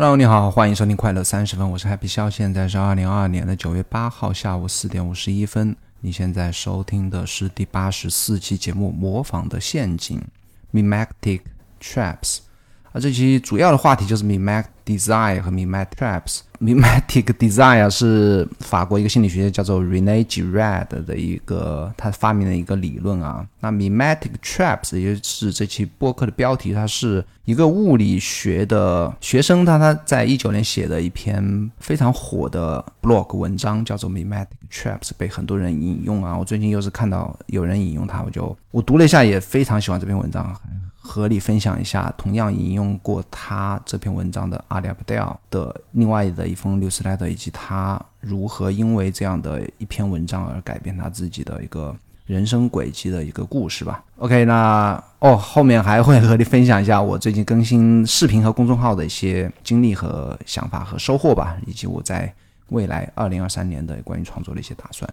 Hello，你好，欢迎收听快乐三十分，我是 Happy 肖，现在是二零二二年的九月八号下午四点五十一分。你现在收听的是第八十四期节目《模仿的陷阱》（Mimetic Traps）。啊，这期主要的话题就是 Mimic Design 和 Mimetic Traps。Mimetic Desire 是法国一个心理学家叫做 Rene Girard 的一个他发明的一个理论啊。那 Mimetic Traps 也就是这期播客的标题，它是一个物理学的学生，他他在一九年写的一篇非常火的 blog 文章，叫做 Mimetic Traps，被很多人引用啊。我最近又是看到有人引用它，我就我读了一下，也非常喜欢这篇文章啊。和你分享一下，同样引用过他这篇文章的阿里阿布戴尔的另外的一封六十来的，以及他如何因为这样的一篇文章而改变他自己的一个人生轨迹的一个故事吧。OK，那哦，后面还会和你分享一下我最近更新视频和公众号的一些经历和想法和收获吧，以及我在未来二零二三年的关于创作的一些打算。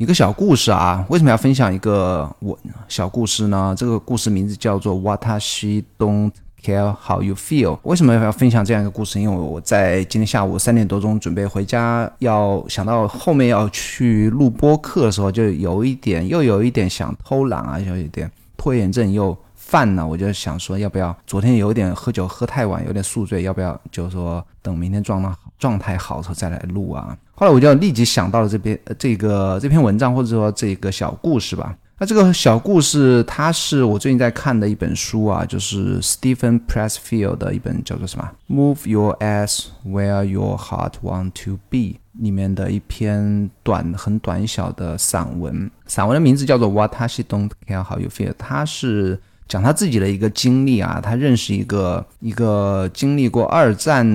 一个小故事啊，为什么要分享一个我小故事呢？这个故事名字叫做 Watashi Don't Care How You Feel。为什么要分享这样一个故事？因为我在今天下午三点多钟准备回家，要想到后面要去录播课的时候，就有一点又有一点想偷懒啊，有一点拖延症又犯了。我就想说，要不要昨天有点喝酒喝太晚，有点宿醉，要不要就说等明天状态好状态好的时候再来录啊？后来我就立即想到了这篇呃这个这篇文章，或者说这个小故事吧。那这个小故事，它是我最近在看的一本书啊，就是 Stephen Pressfield 的一本叫做什么《Move Your Ass Where Your Heart Want to Be》里面的一篇短很短小的散文。散文的名字叫做 What I Don't Care How You Feel。它是。讲他自己的一个经历啊，他认识一个一个经历过二战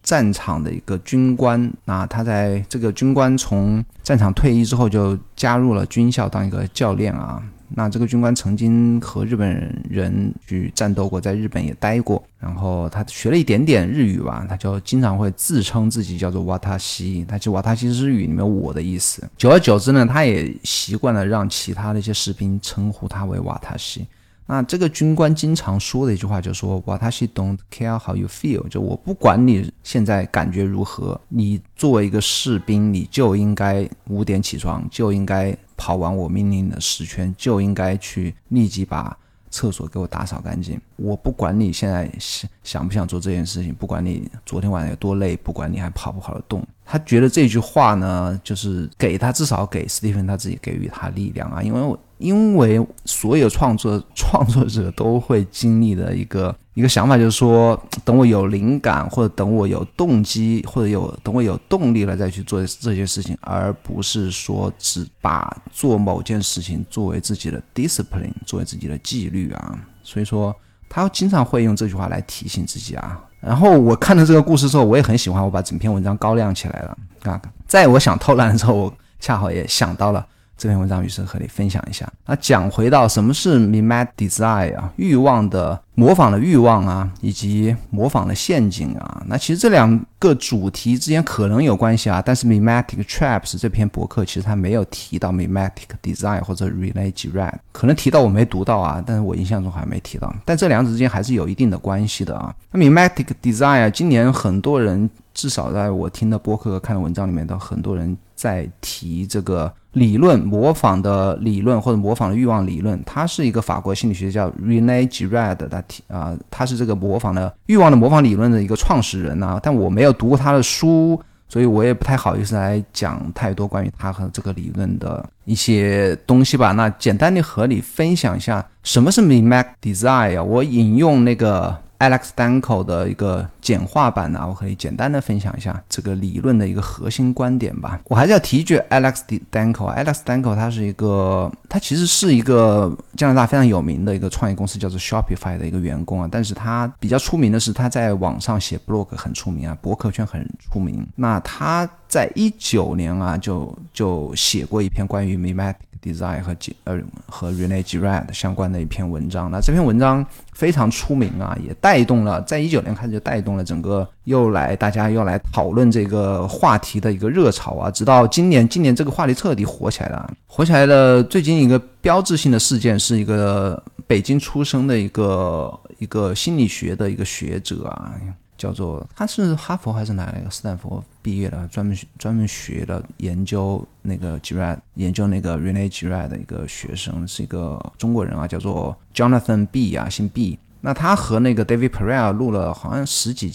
战场的一个军官啊，他在这个军官从战场退役之后，就加入了军校当一个教练啊。那这个军官曾经和日本人去战斗过，在日本也待过，然后他学了一点点日语吧，他就经常会自称自己叫做瓦塔西，他就瓦塔西日语里面我的意思。久而久之呢，他也习惯了让其他的一些士兵称呼他为瓦塔西。那这个军官经常说的一句话就是说我他是 don't care how you feel，就我不管你现在感觉如何，你作为一个士兵，你就应该五点起床，就应该跑完我命令的十圈，就应该去立即把厕所给我打扫干净。我不管你现在想想不想做这件事情，不管你昨天晚上有多累，不管你还跑不跑得动。他觉得这句话呢，就是给他至少给史蒂芬他自己给予他力量啊，因为我。因为所有创作 创作者都会经历的一个一个想法，就是说，等我有灵感，或者等我有动机，或者有等我有动力了再去做这件事情，而不是说只把做某件事情作为自己的 discipline，作为自己的纪律啊。所以说，他经常会用这句话来提醒自己啊。然后我看了这个故事之后，我也很喜欢，我把整篇文章高亮起来了啊。在我想偷懒的时候，我恰好也想到了。这篇文章于是和你分享一下。那讲回到什么是 mimetic desire 啊，欲望的模仿的欲望啊，以及模仿的陷阱啊。那其实这两个主题之间可能有关系啊，但是 mimetic traps 这篇博客其实它没有提到 mimetic desire 或者 relay girard，可能提到我没读到啊，但是我印象中还没提到。但这两者之间还是有一定的关系的啊。那 mimetic desire 今年很多人至少在我听的博客和看的文章里面，都很多人在提这个。理论模仿的理论或者模仿的欲望理论，他是一个法国心理学家 Rene Girard 的提啊，他是这个模仿的欲望的模仿理论的一个创始人呐。但我没有读过他的书，所以我也不太好意思来讲太多关于他和这个理论的一些东西吧。那简单的和你分享一下什么是 Mimac Design 我引用那个。Alex Danko 的一个简化版呢，我可以简单的分享一下这个理论的一个核心观点吧。我还是要提一句，Alex Danko。Alex Danko 他是一个，他其实是一个加拿大非常有名的一个创业公司叫做 Shopify 的一个员工啊。但是他比较出名的是他在网上写 blog 很出名啊，博客圈很出名。那他在一九年啊，就就写过一篇关于 mi meta Design 和呃和 Rene Girard 相关的一篇文章。那这篇文章。非常出名啊，也带动了，在一九年开始就带动了整个又来大家又来讨论这个话题的一个热潮啊，直到今年，今年这个话题彻底火起来了。火起来的最近一个标志性的事件是一个北京出生的一个一个心理学的一个学者啊。叫做他是哈佛还是哪一个斯坦福毕业的，专门专门学的研究那个 Girard 研究那个 Rene Girard 的一个学生，是一个中国人啊，叫做 Jonathan B 啊，姓 B。那他和那个 David Perel 录了好像十几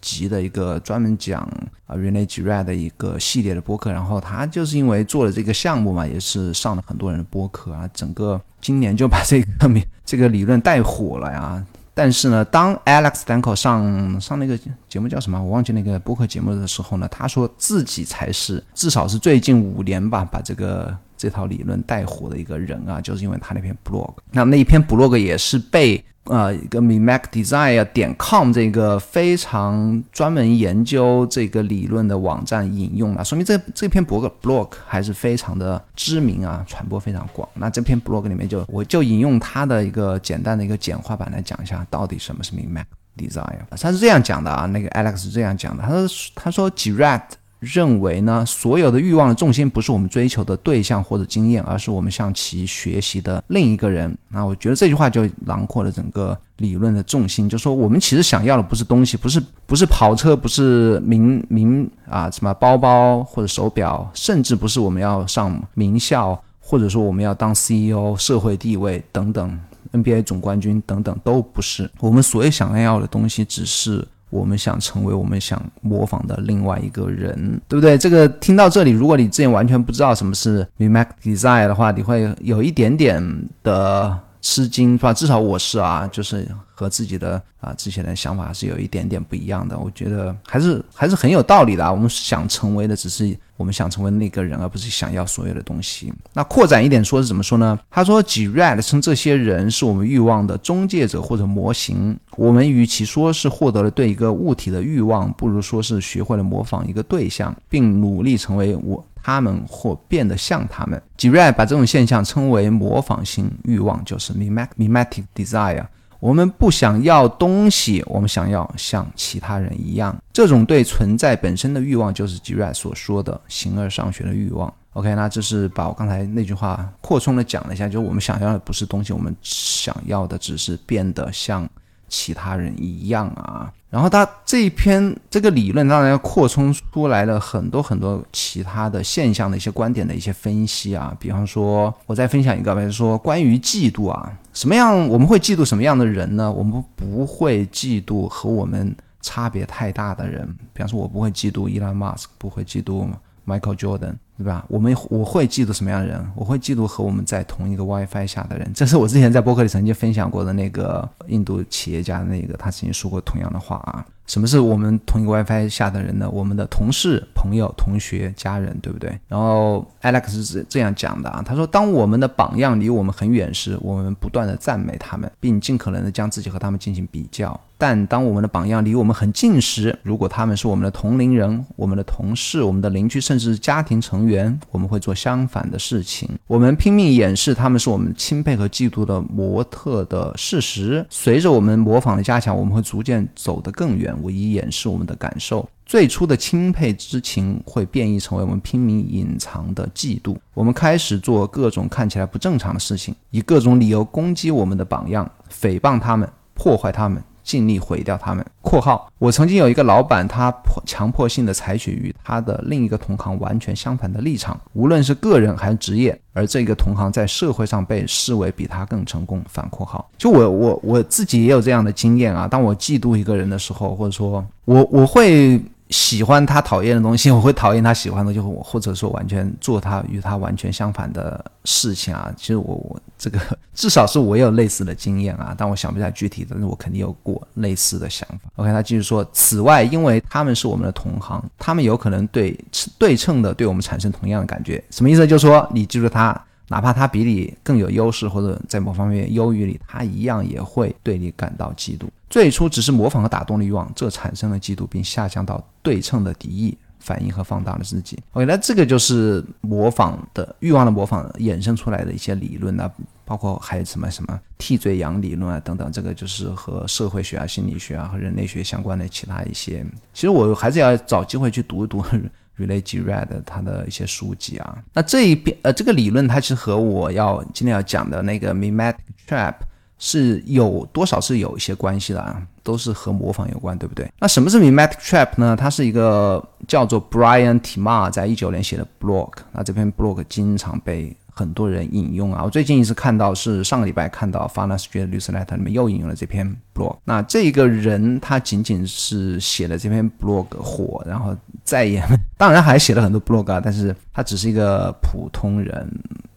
集的一个专门讲啊 Rene Girard 的一个系列的播客，然后他就是因为做了这个项目嘛，也是上了很多人的播客啊，整个今年就把这个名 这个理论带火了呀。但是呢，当 Alex Danko 上上那个节目叫什么？我忘记那个播客节目的时候呢，他说自己才是至少是最近五年吧，把这个。这套理论带火的一个人啊，就是因为他那篇 blog。那那一篇 blog 也是被呃一个 mimacdesign 点 com 这个非常专门研究这个理论的网站引用了，说明这这篇博客 blog 还是非常的知名啊，传播非常广。那这篇 blog 里面就我就引用他的一个简单的一个简化版来讲一下，到底什么是 mimacdesign。他是这样讲的啊，那个 Alex 是这样讲的，他说他说 Girard。认为呢，所有的欲望的重心不是我们追求的对象或者经验，而是我们向其学习的另一个人。那我觉得这句话就囊括了整个理论的重心，就说我们其实想要的不是东西，不是不是跑车，不是名名啊什么包包或者手表，甚至不是我们要上名校，或者说我们要当 CEO、社会地位等等，NBA 总冠军等等都不是。我们所有想要的东西，只是。我们想成为我们想模仿的另外一个人，对不对？这个听到这里，如果你之前完全不知道什么是 Mimac Design 的话，你会有一点点的吃惊，是吧？至少我是啊，就是和自己的啊之前的想法是有一点点不一样的。我觉得还是还是很有道理的。我们想成为的只是。我们想成为那个人，而不是想要所有的东西。那扩展一点说是怎么说呢？他说，Girard 称这些人是我们欲望的中介者或者模型。我们与其说是获得了对一个物体的欲望，不如说是学会了模仿一个对象，并努力成为我他们或变得像他们。g r a 把这种现象称为模仿性欲望，就是 mimetic desire。我们不想要东西，我们想要像其他人一样。这种对存在本身的欲望，就是 g r a 所说的形而上学的欲望。OK，那这是把我刚才那句话扩充的讲了一下，就是我们想要的不是东西，我们想要的只是变得像其他人一样啊。然后他这一篇这个理论当然要扩充出来了很多很多其他的现象的一些观点的一些分析啊，比方说我再分享一个，比如说关于嫉妒啊，什么样我们会嫉妒什么样的人呢？我们不会嫉妒和我们差别太大的人，比方说我不会嫉妒伊朗马斯克，不会嫉妒 Michael Jordan。对吧？我们我会嫉妒什么样的人？我会嫉妒和我们在同一个 WiFi 下的人。这是我之前在博客里曾经分享过的那个印度企业家，那个他曾经说过同样的话啊。什么是我们同一个 WiFi 下的人呢？我们的同事、朋友、同学、家人，对不对？然后 Alex 是这样讲的啊，他说：“当我们的榜样离我们很远时，我们不断的赞美他们，并尽可能的将自己和他们进行比较。但当我们的榜样离我们很近时，如果他们是我们的同龄人、我们的同事、我们的邻居，甚至是家庭成员，我们会做相反的事情。我们拼命掩饰他们是我们钦佩和嫉妒的模特的事实。随着我们模仿的加强，我们会逐渐走得更远。”我以掩饰我们的感受，最初的钦佩之情会变异成为我们拼命隐藏的嫉妒。我们开始做各种看起来不正常的事情，以各种理由攻击我们的榜样，诽谤他们，破坏他们。尽力毁掉他们。（括号）我曾经有一个老板，他迫强迫性的采取与他的另一个同行完全相反的立场，无论是个人还是职业，而这个同行在社会上被视为比他更成功。反括号，就我我我自己也有这样的经验啊。当我嫉妒一个人的时候，或者说我我会喜欢他讨厌的东西，我会讨厌他喜欢的，就或者说完全做他与他完全相反的事情啊。其实我我这个 至少是我有类似的经验啊，但我想不起来具体的，但是我肯定有过类似的想法。OK，他继续说，此外，因为他们是我们的同行，他们有可能对对称的对我们产生同样的感觉。什么意思？就是说你记住他。哪怕他比你更有优势，或者在某方面优于你，他一样也会对你感到嫉妒。最初只是模仿和打动的欲望，这产生了嫉妒，并下降到对称的敌意反应和放大了自己。OK，那这个就是模仿的欲望的模仿衍生出来的一些理论啊，包括还有什么什么替罪羊理论啊等等，这个就是和社会学啊、心理学啊和人类学相关的其他一些。其实我还是要找机会去读一读。Relay G Red 它的一些书籍啊，那这一边呃这个理论它其实和我要今天要讲的那个 Mimetic Trap 是有多少是有一些关系的啊，都是和模仿有关，对不对？那什么是 Mimetic Trap 呢？它是一个叫做 Brian Timar 在一九年写的 blog，那这篇 blog 经常被。很多人引用啊，我最近一次看到是上个礼拜看到《f a n a s t r e e Newsletter》里面又引用了这篇 blog。那这个人他仅仅是写了这篇 blog 火，然后再也当然还写了很多 blog 啊，但是他只是一个普通人，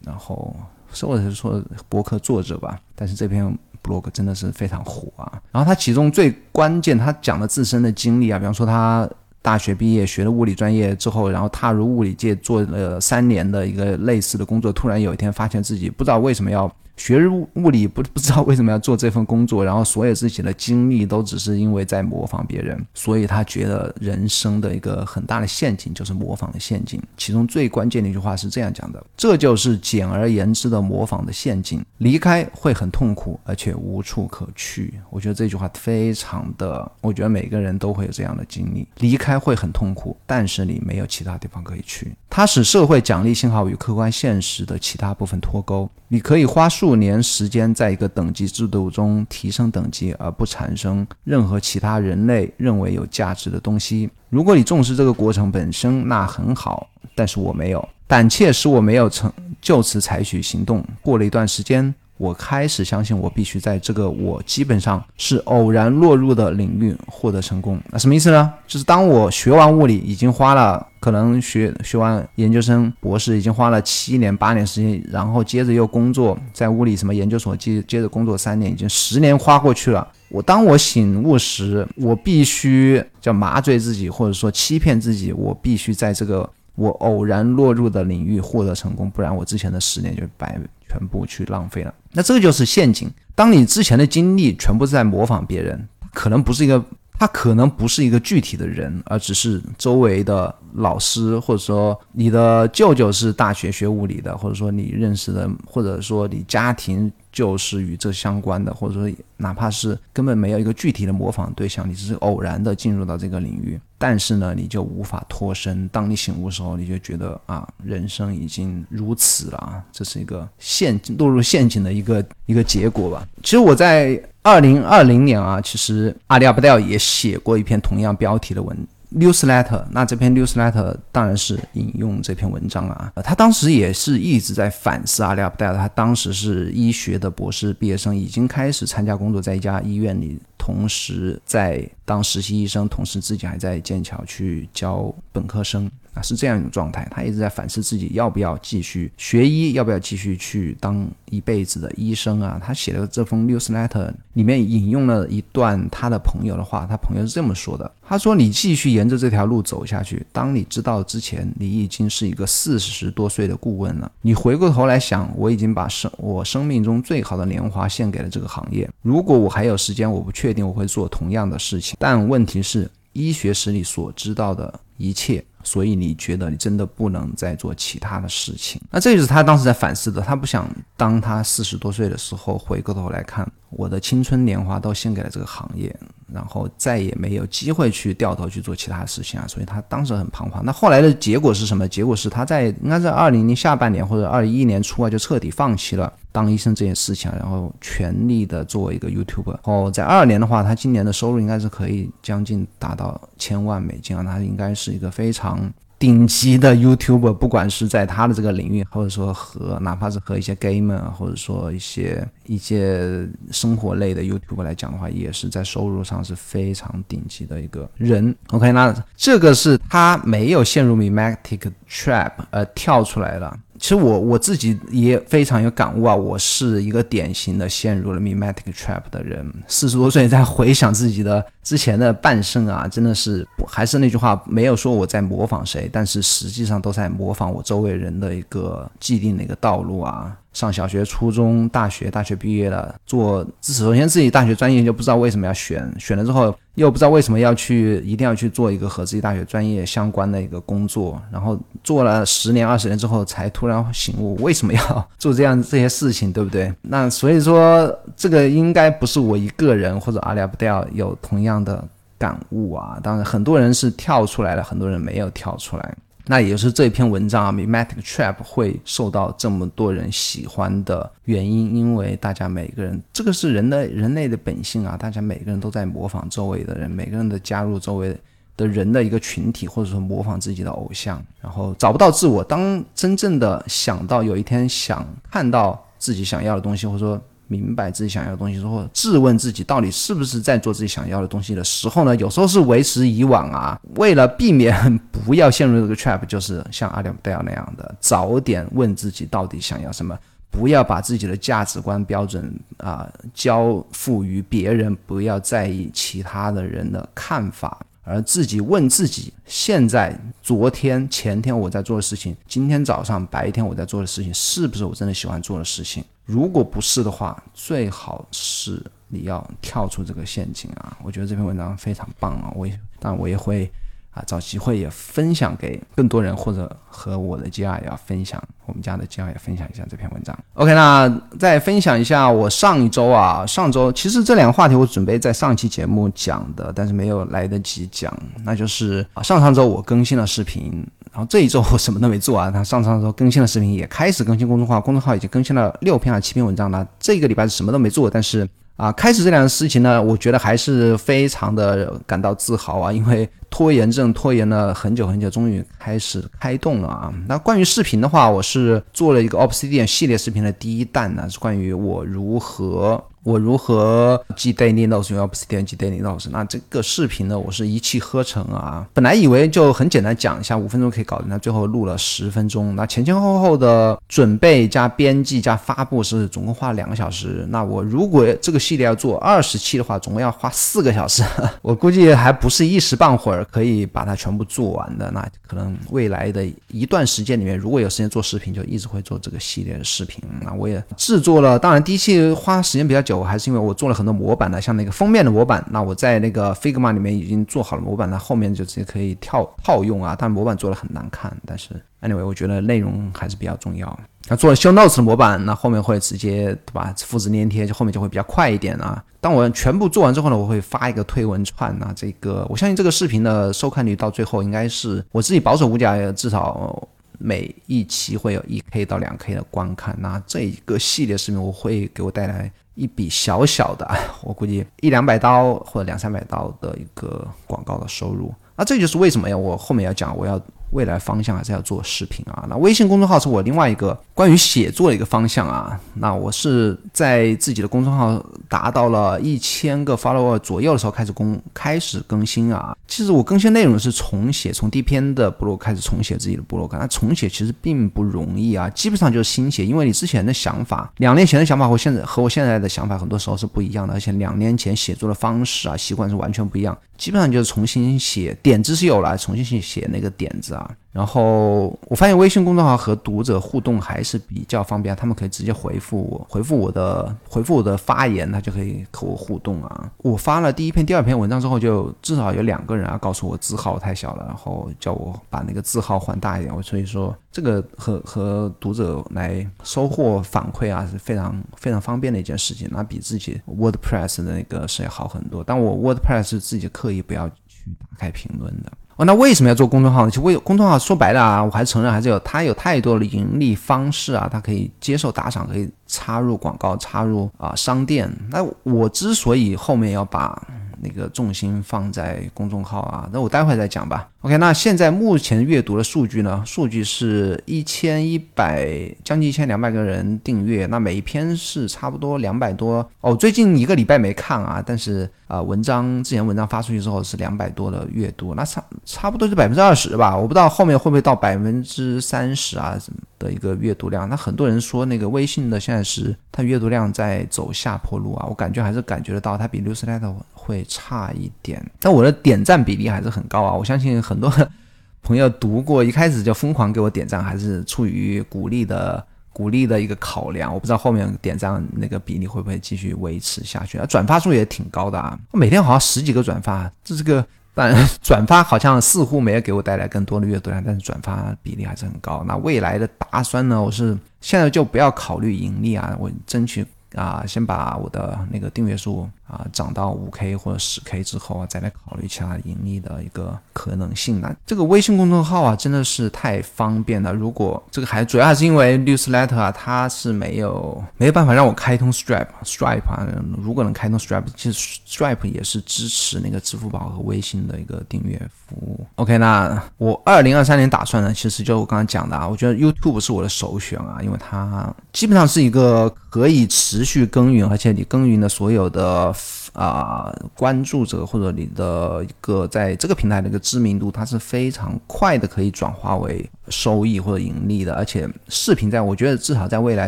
然后或者是说博客作者吧。但是这篇 blog 真的是非常火啊。然后他其中最关键，他讲了自身的经历啊，比方说他。大学毕业学了物理专业之后，然后踏入物理界做了三年的一个类似的工作，突然有一天发现自己不知道为什么要。学物物理不不知道为什么要做这份工作，然后所有自己的经历都只是因为在模仿别人，所以他觉得人生的一个很大的陷阱就是模仿的陷阱。其中最关键的一句话是这样讲的：“这就是简而言之的模仿的陷阱，离开会很痛苦，而且无处可去。”我觉得这句话非常的，我觉得每个人都会有这样的经历：离开会很痛苦，但是你没有其他地方可以去。它使社会奖励信号与客观现实的其他部分脱钩。你可以花数五年时间在一个等级制度中提升等级，而不产生任何其他人类认为有价值的东西。如果你重视这个过程本身，那很好。但是我没有，胆怯使我没有成就此采取行动。过了一段时间。我开始相信，我必须在这个我基本上是偶然落入的领域获得成功。那什么意思呢？就是当我学完物理，已经花了可能学学完研究生、博士，已经花了七年、八年时间，然后接着又工作在物理什么研究所，接接着工作三年，已经十年花过去了。我当我醒悟时，我必须叫麻醉自己，或者说欺骗自己，我必须在这个我偶然落入的领域获得成功，不然我之前的十年就白。全部去浪费了，那这个就是陷阱。当你之前的经历全部在模仿别人，可能不是一个，他可能不是一个具体的人，而只是周围的老师，或者说你的舅舅是大学学物理的，或者说你认识的，或者说你家庭。就是与这相关的，或者说哪怕是根本没有一个具体的模仿对象，你只是偶然的进入到这个领域，但是呢，你就无法脱身。当你醒悟的时候，你就觉得啊，人生已经如此了啊，这是一个陷落入陷阱的一个一个结果吧。其实我在二零二零年啊，其实阿里阿布戴尔也写过一篇同样标题的文。Newsletter，那这篇 Newsletter 当然是引用这篇文章啊。他当时也是一直在反思阿里阿布戴尔，他当时是医学的博士毕业生，已经开始参加工作，在一家医院里，同时在当实习医生，同时自己还在剑桥去教本科生。啊，是这样一种状态，他一直在反思自己要不要继续学医，要不要继续去当一辈子的医生啊。他写的这封 newsletter 里面引用了一段他的朋友的话，他朋友是这么说的：他说，你继续沿着这条路走下去，当你知道之前，你已经是一个四十多岁的顾问了。你回过头来想，我已经把生我生命中最好的年华献给了这个行业。如果我还有时间，我不确定我会做同样的事情。但问题是，医学史里所知道的一切。所以你觉得你真的不能再做其他的事情？那这就是他当时在反思的。他不想当他四十多岁的时候回过头来看，我的青春年华都献给了这个行业。然后再也没有机会去掉头去做其他事情啊，所以他当时很彷徨。那后来的结果是什么？结果是他在应该在二零年下半年或者二一年初啊，就彻底放弃了当医生这件事情，然后全力的做一个 YouTuber。哦，在二二年的话，他今年的收入应该是可以将近达到千万美金啊，他应该是一个非常。顶级的 YouTuber，不管是在他的这个领域，或者说和哪怕是和一些 gamer，或者说一些一些生活类的 YouTuber 来讲的话，也是在收入上是非常顶级的一个人。OK，那这个是他没有陷入 mimetic trap 而跳出来了。其实我我自己也非常有感悟啊，我是一个典型的陷入了 mimetic trap 的人。四十多岁在回想自己的之前的半生啊，真的是还是那句话，没有说我在模仿谁，但是实际上都在模仿我周围人的一个既定的一个道路啊。上小学、初中、大学，大学毕业了，做首先自己大学专业就不知道为什么要选，选了之后又不知道为什么要去，一定要去做一个和自己大学专业相关的一个工作，然后做了十年、二十年之后，才突然醒悟为什么要做这样这些事情，对不对？那所以说，这个应该不是我一个人或者阿里不掉有同样这样的感悟啊。当然，很多人是跳出来了，很多人没有跳出来。那也是这篇文章啊，mimetic trap 会受到这么多人喜欢的原因，因为大家每个人，这个是人的人类的本性啊，大家每个人都在模仿周围的人，每个人的加入周围的人的一个群体，或者说模仿自己的偶像，然后找不到自我。当真正的想到有一天想看到自己想要的东西，或者说。明白自己想要的东西之后，质问自己到底是不是在做自己想要的东西的时候呢？有时候是为时已晚啊。为了避免不要陷入这个 trap，就是像阿里戴尔那样的，早点问自己到底想要什么，不要把自己的价值观标准啊交付于别人，不要在意其他的人的看法，而自己问自己：现在、昨天、前天我在做的事情，今天早上、白天我在做的事情，是不是我真的喜欢做的事情？如果不是的话，最好是你要跳出这个陷阱啊！我觉得这篇文章非常棒啊！我也，但我也会啊找机会也分享给更多人，或者和我的家也要分享，我们家的家也分享一下这篇文章。OK，那再分享一下我上一周啊，上周其实这两个话题我准备在上期节目讲的，但是没有来得及讲，那就是啊上上周我更新了视频。然后这一周我什么都没做啊，他上上周更新了视频，也开始更新公众号，公众号已经更新了六篇还是七篇文章了。这个礼拜是什么都没做，但是啊，开始这两个事情呢，我觉得还是非常的感到自豪啊，因为拖延症拖延了很久很久，终于开始开动了啊。那关于视频的话，我是做了一个 Obsidian 系列视频的第一弹呢，是关于我如何。我如何记 daily notes？用 Obsidian 记 daily notes？那这个视频呢？我是一气呵成啊！本来以为就很简单讲一下，五分钟可以搞定，那最后录了十分钟。那前前后后的准备加编辑加发布是总共花了两个小时。那我如果这个系列要做二十期的话，总共要花四个小时。我估计还不是一时半会儿可以把它全部做完的。那可能未来的一段时间里面，如果有时间做视频，就一直会做这个系列的视频。那我也制作了，当然第一期花时间比较久。我还是因为我做了很多模板的，像那个封面的模板，那我在那个 Figma 里面已经做好了模板，那后面就直接可以跳套用啊。但模板做的很难看，但是 anyway，我觉得内容还是比较重要。那做了 Show Notes 的模板，那后面会直接对吧？复制粘贴，就后面就会比较快一点啊。当我全部做完之后呢，我会发一个推文串啊。这个我相信这个视频的收看率到最后应该是我自己保守估计啊，至少。每一期会有一 k 到两 k 的观看，那这一个系列视频我会给我带来一笔小小的，我估计一两百刀或者两三百刀的一个广告的收入。那这就是为什么呀？我后面要讲，我要。未来方向还是要做视频啊。那微信公众号是我另外一个关于写作的一个方向啊。那我是在自己的公众号达到了一千个 follower 左右的时候开始公开始更新啊。其实我更新内容是重写，从第一篇的部落开始重写自己的部落格。那重写其实并不容易啊，基本上就是新写，因为你之前的想法，两年前的想法和现在和我现在的想法很多时候是不一样的，而且两年前写作的方式啊习惯是完全不一样。基本上就是重新写点子是有了，重新去写那个点子啊。然后我发现微信公众号和读者互动还是比较方便，他们可以直接回复我，回复我的回复我的发言，他就可以和我互动啊。我发了第一篇、第二篇文章之后，就至少有两个人啊告诉我字号太小了，然后叫我把那个字号换大一点。我所以说这个和和读者来收获反馈啊是非常非常方便的一件事情，那比自己 WordPress 的那个是要好很多。但我 WordPress 是自己刻意不要去打开评论的。那为什么要做公众号呢？其实为公众号说白了啊，我还承认还是有它有太多的盈利方式啊，它可以接受打赏，可以插入广告，插入啊商店。那我之所以后面要把那个重心放在公众号啊，那我待会再讲吧。OK，那现在目前阅读的数据呢？数据是一千一百，将近一千两百个人订阅，那每一篇是差不多两百多哦。最近一个礼拜没看啊，但是啊，文章之前文章发出去之后是两百多的阅读，那差差不多是百分之二十吧。我不知道后面会不会到百分之三十啊的一个阅读量。那很多人说那个微信的现在是它阅读量在走下坡路啊，我感觉还是感觉得到它比 Newsletter 会差一点，但我的点赞比例还是很高啊！我相信很多 朋友读过，一开始就疯狂给我点赞，还是出于鼓励的鼓励的一个考量。我不知道后面点赞那个比例会不会继续维持下去啊？转发数也挺高的啊，我每天好像十几个转发，这是个 但转发好像似乎没有给我带来更多的阅读量，但是转发比例还是很高。那未来的打算呢？我是现在就不要考虑盈利啊，我争取。啊，先把我的那个订阅数啊涨到五 K 或者十 K 之后啊，再来考虑其他盈利的一个可能性呢。这个微信公众号啊，真的是太方便了。如果这个还主要还是因为 Newsletter 啊，它是没有没有办法让我开通 Stripe，Stripe 啊，如果能开通 Stripe，其实 Stripe 也是支持那个支付宝和微信的一个订阅服务。OK，那我二零二三年打算呢，其实就我刚刚讲的啊，我觉得 YouTube 是我的首选啊，因为它基本上是一个可以持持续耕耘，而且你耕耘的所有的啊关注者或者你的一个在这个平台的一个知名度，它是非常快的可以转化为收益或者盈利的。而且视频在我觉得至少在未来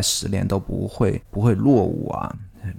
十年都不会不会落伍啊。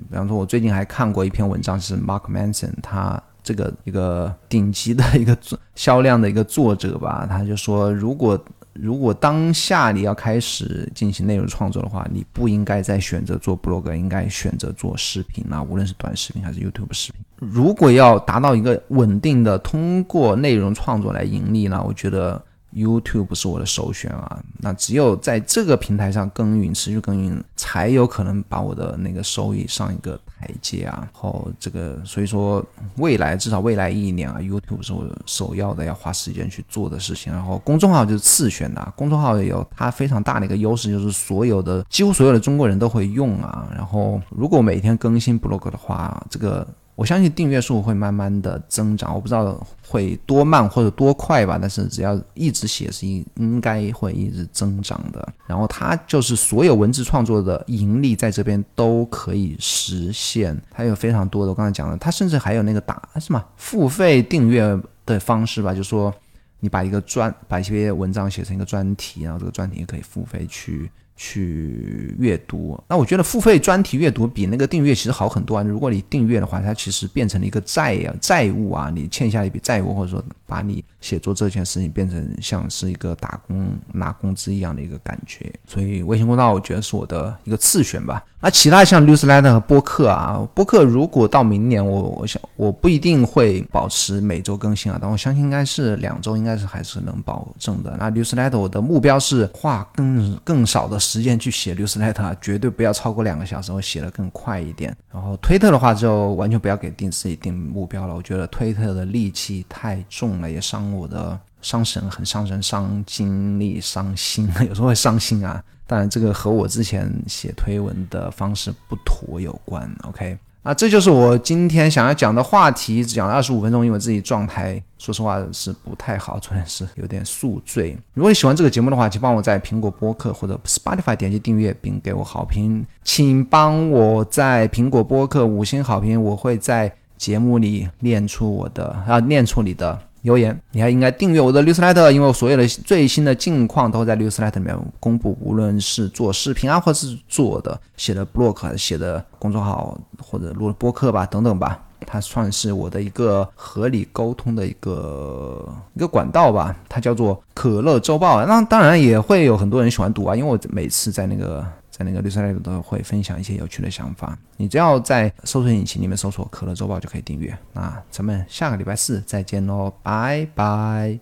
比方说，我最近还看过一篇文章，是 Mark Manson，他这个一个顶级的一个销量的一个作者吧，他就说如果。如果当下你要开始进行内容创作的话，你不应该再选择做 blog，应该选择做视频啊，无论是短视频还是 YouTube 视频。如果要达到一个稳定的通过内容创作来盈利呢，我觉得。YouTube 是我的首选啊，那只有在这个平台上耕耘，持续耕耘，才有可能把我的那个收益上一个台阶啊。然后这个，所以说未来至少未来一年啊，YouTube 是我首要的要花时间去做的事情。然后公众号就是次选的，公众号也有它非常大的一个优势，就是所有的几乎所有的中国人都会用啊。然后如果每天更新 blog 的话，这个。我相信订阅数会慢慢的增长，我不知道会多慢或者多快吧，但是只要一直写是应应该会一直增长的。然后它就是所有文字创作的盈利在这边都可以实现，它有非常多的我刚才讲的，它甚至还有那个打什么付费订阅的方式吧，就说你把一个专把一些文章写成一个专题，然后这个专题也可以付费去。去阅读，那我觉得付费专题阅读比那个订阅其实好很多啊。如果你订阅的话，它其实变成了一个债啊，债务啊，你欠下一笔债务，或者说把你写作这件事情变成像是一个打工拿工资一样的一个感觉。所以微信公众号我觉得是我的一个次选吧。那其他像 Newsletter 和播客啊，播客如果到明年，我我想我不一定会保持每周更新啊，但我相信应该是两周应该是还是能保证的。那 Newsletter 我的目标是花更更少的。时间去写 newsletter，绝对不要超过两个小时，我写的更快一点。然后推特的话，就完全不要给定自己定目标了。我觉得推特的戾气太重了，也伤我的伤神，很伤神，伤精力，伤心，有时候会伤心啊。当然，这个和我之前写推文的方式不妥有关。OK。啊，这就是我今天想要讲的话题，只讲了二十五分钟，因为自己状态说实话是不太好，昨天是有点宿醉。如果你喜欢这个节目的话，请帮我在苹果播客或者 Spotify 点击订阅并给我好评，请帮我在苹果播客五星好评，我会在节目里念出我的啊，念出你的。留言，你还应该订阅我的 newsletter，因为我所有的最新的近况都会在 newsletter 里面公布。无论是做视频啊，或者是做的写的 blog 还是、写的公众号或者录播客吧，等等吧，它算是我的一个合理沟通的一个一个管道吧。它叫做可乐周报。那当然也会有很多人喜欢读啊，因为我每次在那个。在那个绿色袋里头，会分享一些有趣的想法。你只要在搜索引擎里面搜索可乐周报就可以订阅。那咱们下个礼拜四再见喽，拜拜。